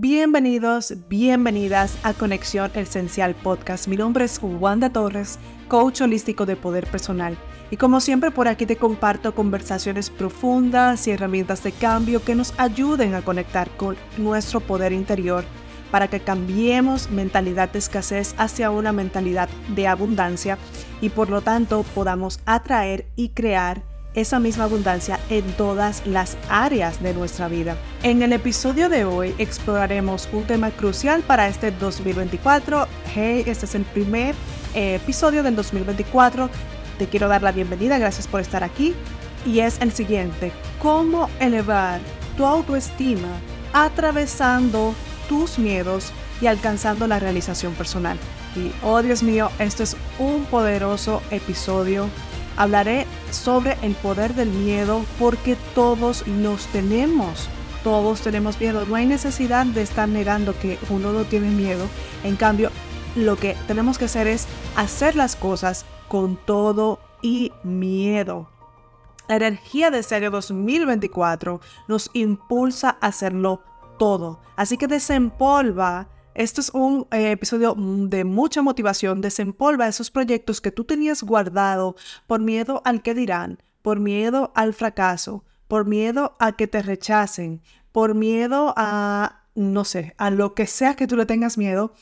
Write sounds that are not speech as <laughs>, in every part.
Bienvenidos, bienvenidas a Conexión Esencial Podcast. Mi nombre es Wanda Torres, coach holístico de poder personal. Y como siempre por aquí te comparto conversaciones profundas y herramientas de cambio que nos ayuden a conectar con nuestro poder interior para que cambiemos mentalidad de escasez hacia una mentalidad de abundancia y por lo tanto podamos atraer y crear esa misma abundancia en todas las áreas de nuestra vida. En el episodio de hoy exploraremos un tema crucial para este 2024. Hey, este es el primer eh, episodio del 2024. Te quiero dar la bienvenida, gracias por estar aquí. Y es el siguiente, ¿cómo elevar tu autoestima atravesando tus miedos y alcanzando la realización personal? Y, oh Dios mío, esto es un poderoso episodio Hablaré sobre el poder del miedo porque todos los tenemos. Todos tenemos miedo. No hay necesidad de estar negando que uno no tiene miedo. En cambio, lo que tenemos que hacer es hacer las cosas con todo y miedo. La energía de año 2024 nos impulsa a hacerlo todo. Así que desempolva esto es un eh, episodio mm, de mucha motivación. Desempolva esos proyectos que tú tenías guardado por miedo al que dirán, por miedo al fracaso, por miedo a que te rechacen, por miedo a, no sé, a lo que sea que tú le tengas miedo.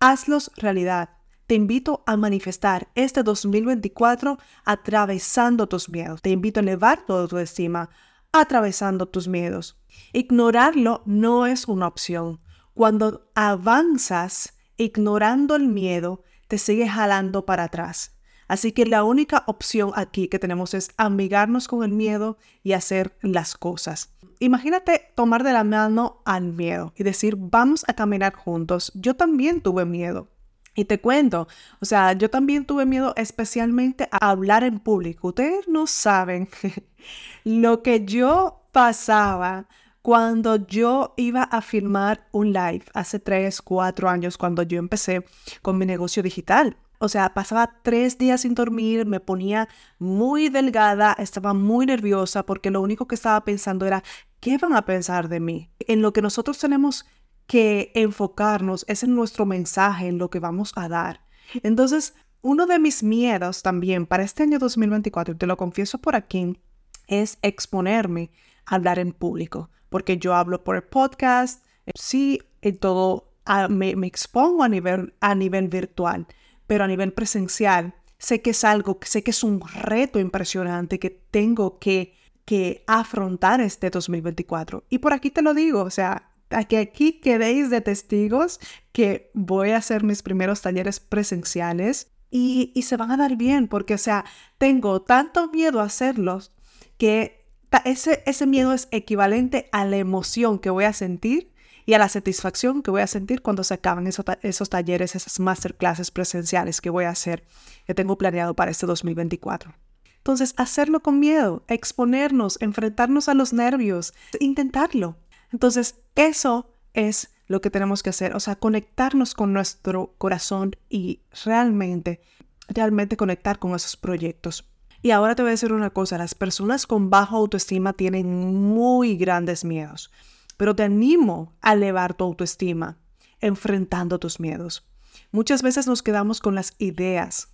Hazlos realidad. Te invito a manifestar este 2024 atravesando tus miedos. Te invito a elevar toda tu estima atravesando tus miedos. Ignorarlo no es una opción. Cuando avanzas ignorando el miedo, te sigue jalando para atrás. Así que la única opción aquí que tenemos es amigarnos con el miedo y hacer las cosas. Imagínate tomar de la mano al miedo y decir, vamos a caminar juntos. Yo también tuve miedo. Y te cuento, o sea, yo también tuve miedo especialmente a hablar en público. Ustedes no saben <laughs> lo que yo pasaba cuando yo iba a filmar un live hace 3, 4 años, cuando yo empecé con mi negocio digital. O sea, pasaba tres días sin dormir, me ponía muy delgada, estaba muy nerviosa porque lo único que estaba pensando era, ¿qué van a pensar de mí? En lo que nosotros tenemos que enfocarnos es en nuestro mensaje, en lo que vamos a dar. Entonces, uno de mis miedos también para este año 2024, y te lo confieso por aquí, es exponerme a hablar en público porque yo hablo por el podcast, eh, sí, y todo me, expongo a nivel, a nivel virtual, pero a nivel presencial sé que es algo, sé que es un reto impresionante que tengo que, que afrontar este 2024. Y por aquí te lo digo, o sea, que aquí quedéis de testigos que voy a hacer mis primeros talleres presenciales y, y se van a dar bien, porque, o sea, tengo tanto miedo a hacerlos que ese, ese miedo es equivalente a la emoción que voy a sentir y a la satisfacción que voy a sentir cuando se acaban esos, esos talleres, esas masterclasses presenciales que voy a hacer, que tengo planeado para este 2024. Entonces, hacerlo con miedo, exponernos, enfrentarnos a los nervios, intentarlo. Entonces, eso es lo que tenemos que hacer, o sea, conectarnos con nuestro corazón y realmente, realmente conectar con esos proyectos. Y ahora te voy a decir una cosa, las personas con baja autoestima tienen muy grandes miedos, pero te animo a elevar tu autoestima enfrentando tus miedos. Muchas veces nos quedamos con las ideas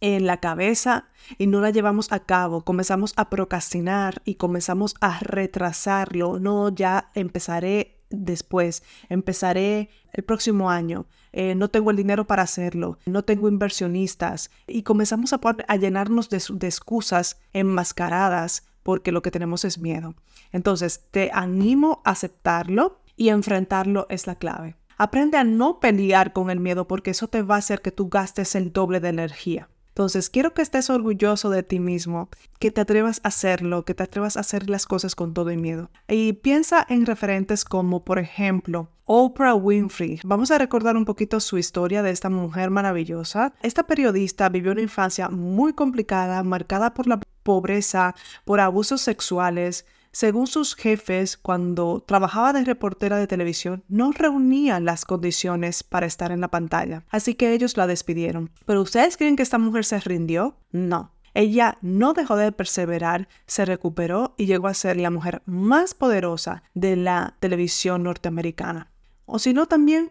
en la cabeza y no la llevamos a cabo, comenzamos a procrastinar y comenzamos a retrasarlo, no, ya empezaré después, empezaré el próximo año, eh, no tengo el dinero para hacerlo, no tengo inversionistas y comenzamos a, a llenarnos de, de excusas enmascaradas porque lo que tenemos es miedo. Entonces, te animo a aceptarlo y enfrentarlo es la clave. Aprende a no pelear con el miedo porque eso te va a hacer que tú gastes el doble de energía. Entonces, quiero que estés orgulloso de ti mismo, que te atrevas a hacerlo, que te atrevas a hacer las cosas con todo y miedo. Y piensa en referentes como, por ejemplo, Oprah Winfrey. Vamos a recordar un poquito su historia de esta mujer maravillosa. Esta periodista vivió una infancia muy complicada, marcada por la pobreza, por abusos sexuales, según sus jefes, cuando trabajaba de reportera de televisión, no reunía las condiciones para estar en la pantalla, así que ellos la despidieron. ¿Pero ustedes creen que esta mujer se rindió? No. Ella no dejó de perseverar, se recuperó y llegó a ser la mujer más poderosa de la televisión norteamericana. O si no, también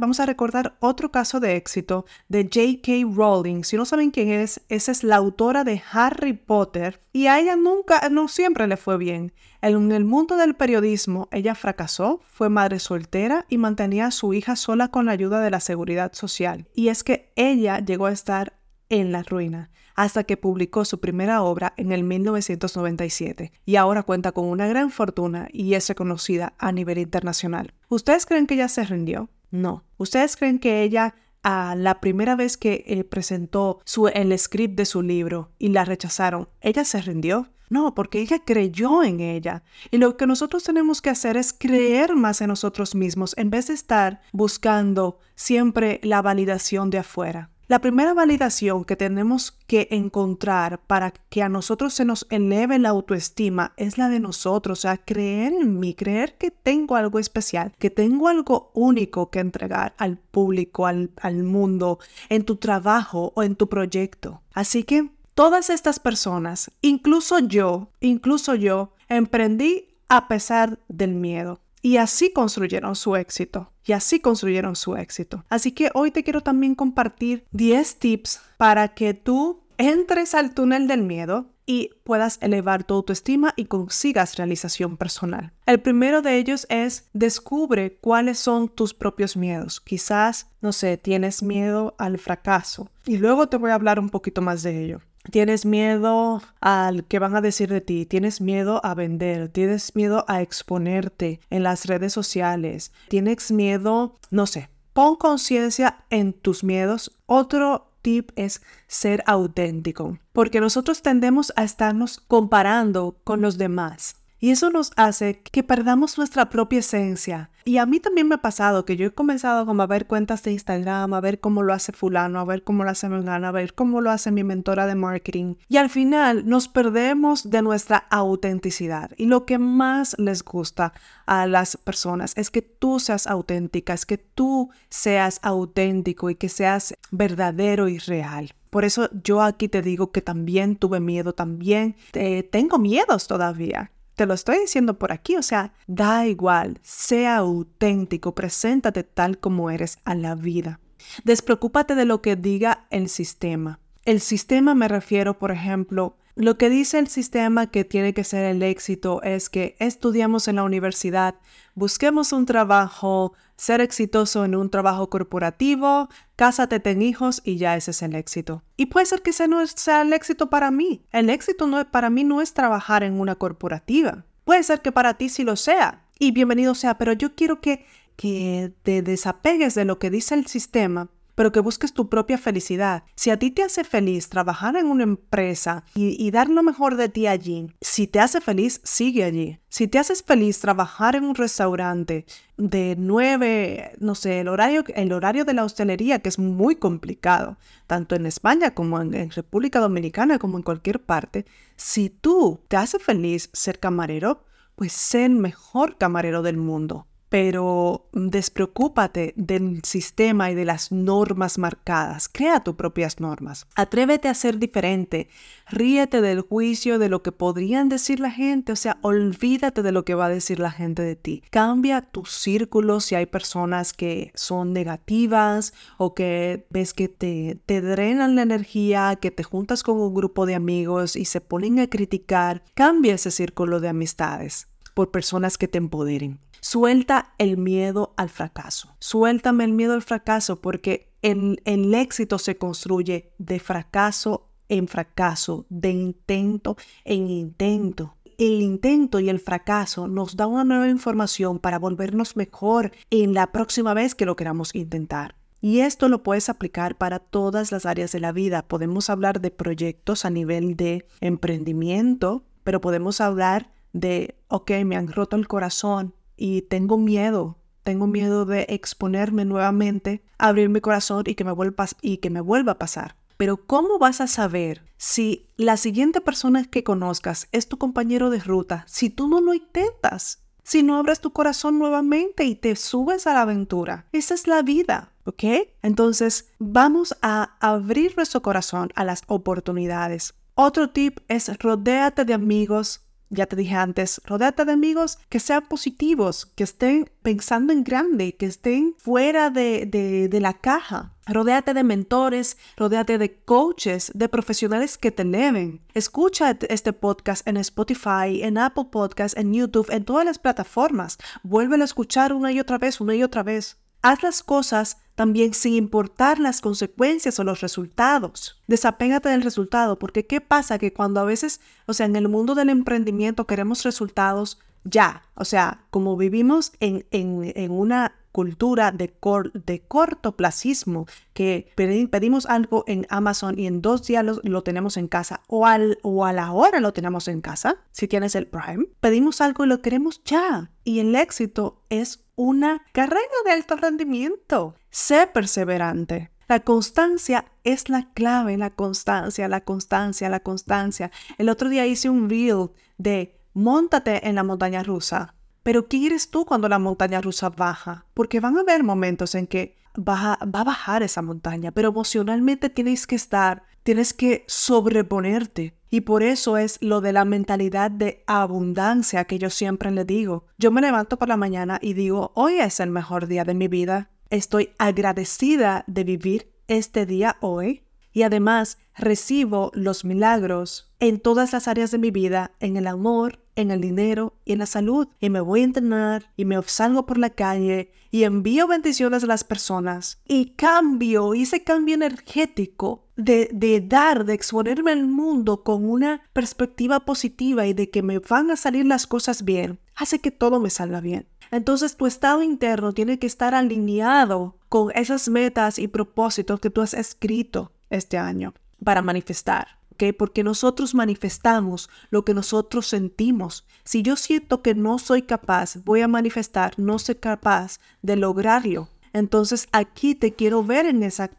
vamos a recordar otro caso de éxito de J.K. Rowling. Si no saben quién es, esa es la autora de Harry Potter y a ella nunca, no siempre le fue bien. En el mundo del periodismo, ella fracasó, fue madre soltera y mantenía a su hija sola con la ayuda de la seguridad social. Y es que ella llegó a estar en la ruina hasta que publicó su primera obra en el 1997 y ahora cuenta con una gran fortuna y es reconocida a nivel internacional. ¿Ustedes creen que ella se rindió? No. ¿Ustedes creen que ella a la primera vez que eh, presentó su, el script de su libro y la rechazaron, ella se rindió? No, porque ella creyó en ella. Y lo que nosotros tenemos que hacer es creer más en nosotros mismos en vez de estar buscando siempre la validación de afuera. La primera validación que tenemos que encontrar para que a nosotros se nos eleve la autoestima es la de nosotros, o sea, creer en mí, creer que tengo algo especial, que tengo algo único que entregar al público, al, al mundo, en tu trabajo o en tu proyecto. Así que todas estas personas, incluso yo, incluso yo, emprendí a pesar del miedo. Y así construyeron su éxito. Y así construyeron su éxito. Así que hoy te quiero también compartir 10 tips para que tú entres al túnel del miedo y puedas elevar tu autoestima y consigas realización personal. El primero de ellos es descubre cuáles son tus propios miedos. Quizás, no sé, tienes miedo al fracaso. Y luego te voy a hablar un poquito más de ello. Tienes miedo al que van a decir de ti, tienes miedo a vender, tienes miedo a exponerte en las redes sociales, tienes miedo, no sé, pon conciencia en tus miedos. Otro tip es ser auténtico, porque nosotros tendemos a estarnos comparando con los demás. Y eso nos hace que perdamos nuestra propia esencia. Y a mí también me ha pasado que yo he comenzado como a ver cuentas de Instagram, a ver cómo lo hace fulano, a ver cómo lo hace Mengana, a ver cómo lo hace mi mentora de marketing. Y al final nos perdemos de nuestra autenticidad. Y lo que más les gusta a las personas es que tú seas auténtica, es que tú seas auténtico y que seas verdadero y real. Por eso yo aquí te digo que también tuve miedo, también eh, tengo miedos todavía. Te lo estoy diciendo por aquí, o sea, da igual, sea auténtico, preséntate tal como eres a la vida. Despreocúpate de lo que diga el sistema. El sistema me refiero, por ejemplo, lo que dice el sistema que tiene que ser el éxito es que estudiamos en la universidad, busquemos un trabajo, ser exitoso en un trabajo corporativo, cásate, ten hijos y ya ese es el éxito. Y puede ser que ese no sea el éxito para mí. El éxito no, para mí no es trabajar en una corporativa. Puede ser que para ti sí lo sea. Y bienvenido sea, pero yo quiero que, que te desapegues de lo que dice el sistema pero que busques tu propia felicidad. Si a ti te hace feliz trabajar en una empresa y, dar lo mejor de ti allí, si te hace feliz, sigue allí. Si te haces feliz trabajar en un restaurante de 9, no sé, el horario, el horario de la hostelería, que es muy complicado, tanto en España como en, en República Dominicana, como en cualquier parte, si tú te hace feliz ser camarero, pues sé el mejor camarero del mundo pero despreocúpate del sistema y de las normas marcadas. Crea tus propias normas. Atrévete a ser diferente. Ríete del juicio de lo que podrían decir la gente. O sea, olvídate de lo que va a decir la gente de ti. Cambia tu círculo si hay personas que son negativas o que ves que te, te drenan la energía, que te juntas con un grupo de amigos y se ponen a criticar. Cambia ese círculo de amistades por personas que te empoderen. Suelta el miedo al fracaso. Suéltame el miedo al fracaso porque el, el éxito se construye de fracaso en fracaso, de intento en intento el intento y el fracaso nos da una nueva información para volvernos mejor en la próxima vez que lo queramos intentar. Y esto lo puedes aplicar para todas las áreas de la vida. Podemos hablar de proyectos a nivel de emprendimiento, pero podemos hablar de, ok, me han roto el corazón, y tengo miedo, tengo miedo de exponerme nuevamente, abrir mi corazón y que me vuelva, y que me vuelva a pasar. Pero ¿cómo vas a saber si la siguiente persona que conozcas es tu compañero de ruta si tú no lo intentas? Si no abres tu corazón nuevamente y te subes a la aventura. Esa es la vida, ¿ok? Entonces vamos a abrir nuestro corazón a las oportunidades. Otro tip es rodéate de amigos ya te dije antes, rodéate de amigos que sean positivos, que estén pensando en grande, que estén fuera de, de, la caja. Rodéate de mentores, rodéate de coaches, de profesionales que te eleven. Escucha este podcast en Spotify, en Apple Podcasts, en YouTube, en todas las plataformas. Vuélvelo a escuchar una y otra vez, una y otra vez. Haz las cosas también sin importar las consecuencias o los resultados. Desapégate del resultado, porque ¿qué pasa? Que cuando a veces, o sea, en el mundo del emprendimiento queremos resultados ya, o sea, como vivimos en, en, una cultura de, cor, de cortoplacismo, que pedimos algo en Amazon y en dos días lo, tenemos en casa o, al, o a la hora lo tenemos en casa, si tienes el Prime, pedimos algo y lo queremos ya. Y el éxito es una carrera de alto rendimiento. Sé perseverante. La constancia es la clave, la constancia, la constancia, la constancia. El otro día hice un reel de montate en la montaña rusa. Pero ¿qué eres tú cuando la montaña rusa baja? Porque van a haber momentos en que va a, va a bajar esa montaña, pero emocionalmente tienes que estar, tienes que sobreponerte. Y por eso es lo de la mentalidad de abundancia que yo siempre le digo. Yo me levanto por la mañana y digo, hoy es el mejor día de mi vida. Estoy agradecida de vivir este día hoy. Y además recibo los milagros en todas las áreas de mi vida, en el amor, en el dinero y en la salud. Y me voy a entrenar y me salgo por la calle y envío bendiciones a las personas y cambio, ese cambio energético de, dar, de exponerme al mundo con una perspectiva positiva y de que me van a salir las cosas bien, hace que todo me salga bien. Entonces tu estado interno tiene que estar alineado con esas metas y propósitos que tú has escrito este año para manifestar. ¿ok? Porque nosotros manifestamos lo que nosotros sentimos. Si yo siento que no soy capaz, voy a manifestar, no soy capaz de lograrlo. Entonces aquí te quiero ver en esa,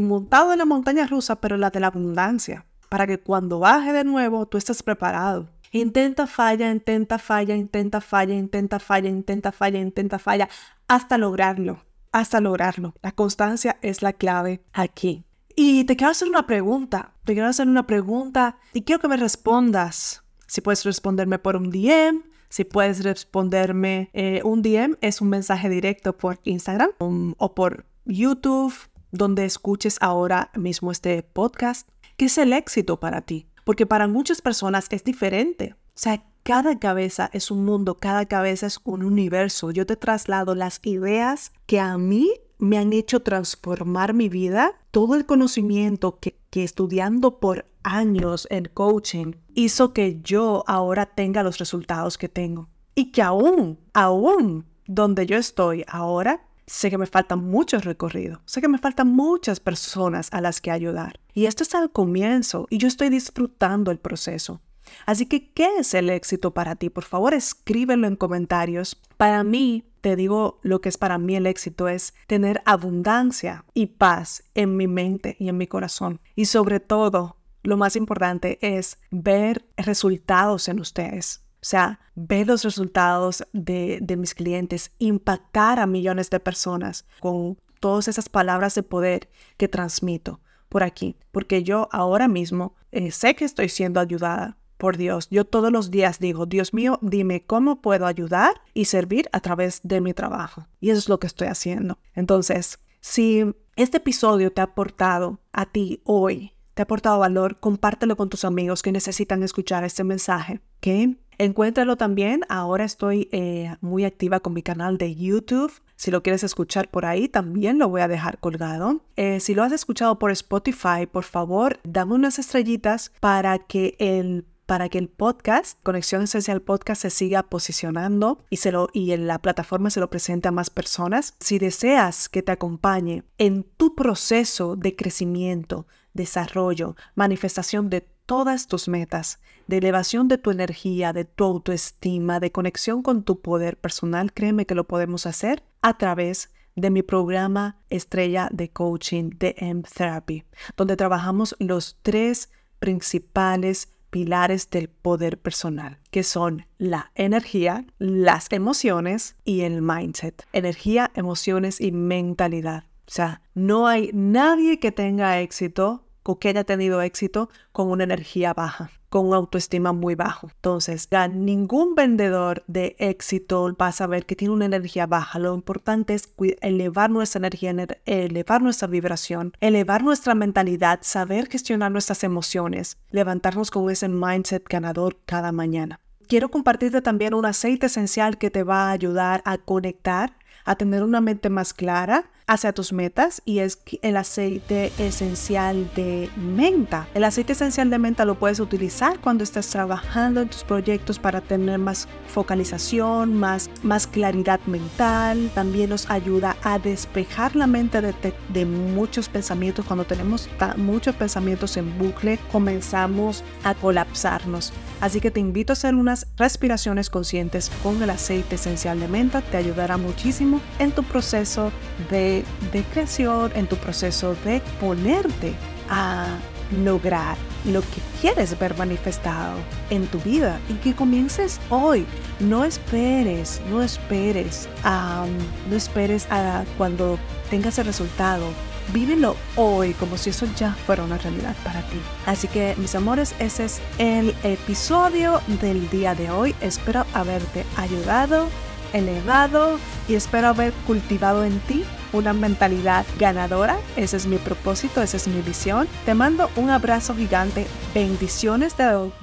montado en la montaña rusa, pero la de la abundancia, para que cuando baje de nuevo tú estés preparado. Intenta falla, intenta falla, intenta falla, intenta falla, intenta falla, intenta falla, hasta lograrlo, hasta lograrlo. La constancia es la clave aquí. Y te quiero hacer una pregunta, te quiero hacer una pregunta y quiero que me respondas. Si puedes responderme por un DM, si puedes responderme eh, un DM, es un mensaje directo por Instagram um, o por YouTube, donde escuches ahora mismo este podcast. ¿Qué es el éxito para ti? Porque para muchas personas es diferente. O sea, cada cabeza es un mundo, cada cabeza es un universo. Yo te traslado las ideas que a mí me han hecho transformar mi vida, todo el conocimiento que, estudiando por años en coaching hizo que yo ahora tenga los resultados que tengo. Y que aún, aún donde yo estoy ahora, sé que me falta mucho recorrido, sé que me faltan muchas personas a las que ayudar. Y esto es al comienzo y yo estoy disfrutando el proceso. Así que, ¿qué es el éxito para ti? Por favor, escríbelo en comentarios. Para mí, te digo lo que es para mí el éxito es tener abundancia y paz en mi mente y en mi corazón. Y sobre todo, lo más importante es ver resultados en ustedes. O sea, ver los resultados de, mis clientes, impactar a millones de personas con todas esas palabras de poder que transmito por aquí. Porque yo ahora mismo eh, sé que estoy siendo ayudada por Dios. Yo todos los días digo, Dios mío, dime cómo puedo ayudar y servir a través de mi trabajo. Y eso es lo que estoy haciendo. Entonces, si este episodio te ha aportado a ti hoy te ha aportado valor, compártelo con tus amigos que necesitan escuchar este mensaje. ¿ok? Encuéntralo también. Ahora estoy eh, muy activa con mi canal de YouTube. Si lo quieres escuchar por ahí, también lo voy a dejar colgado. Eh, si lo has escuchado por Spotify, por favor, dame unas estrellitas para que el para que el podcast, Conexión Esencial Podcast, se siga posicionando y, se lo, y en la plataforma se lo presente a más personas. Si deseas que te acompañe en tu proceso de crecimiento, desarrollo, manifestación de todas tus metas, de elevación de tu energía, de tu autoestima, de conexión con tu poder personal, créeme que lo podemos hacer a través de mi programa estrella de coaching de M Therapy, donde trabajamos los tres principales pilares del poder personal, que son la energía, las emociones y el mindset. Energía, emociones y mentalidad. O sea, no hay nadie que tenga éxito con que haya tenido éxito con una energía baja, con una autoestima muy bajo. Entonces, ningún vendedor de éxito va a saber que tiene una energía baja. Lo importante es elevar nuestra energía, elevar nuestra vibración, elevar nuestra mentalidad, saber gestionar nuestras emociones, levantarnos con ese mindset ganador cada mañana. Quiero compartirte también un aceite esencial que te va a ayudar a conectar, a tener una mente más clara hacia tus metas y es el aceite esencial de menta. El aceite esencial de menta lo puedes utilizar cuando estás trabajando en tus proyectos para tener más focalización, más, más claridad mental. También nos ayuda a despejar la mente de, de muchos pensamientos. Cuando tenemos muchos pensamientos en bucle, comenzamos a colapsarnos. Así que te invito a hacer unas respiraciones conscientes con el aceite esencial de menta. Te ayudará muchísimo en tu proceso de de, creación, en tu proceso de ponerte a lograr lo que quieres ver manifestado en tu vida y que comiences hoy. No esperes, no esperes, no esperes a cuando tengas el resultado. Vívelo hoy como si eso ya fuera una realidad para ti. Así que mis amores, ese es el episodio del día de hoy. Espero haberte ayudado, elevado y espero haber cultivado en ti una mentalidad ganadora. Ese es mi propósito, esa es mi visión. Te mando un abrazo gigante, bendiciones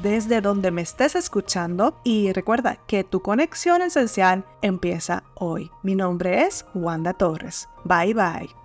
desde donde me estés escuchando y recuerda que tu conexión esencial empieza hoy. Mi nombre es Wanda Torres. Bye bye.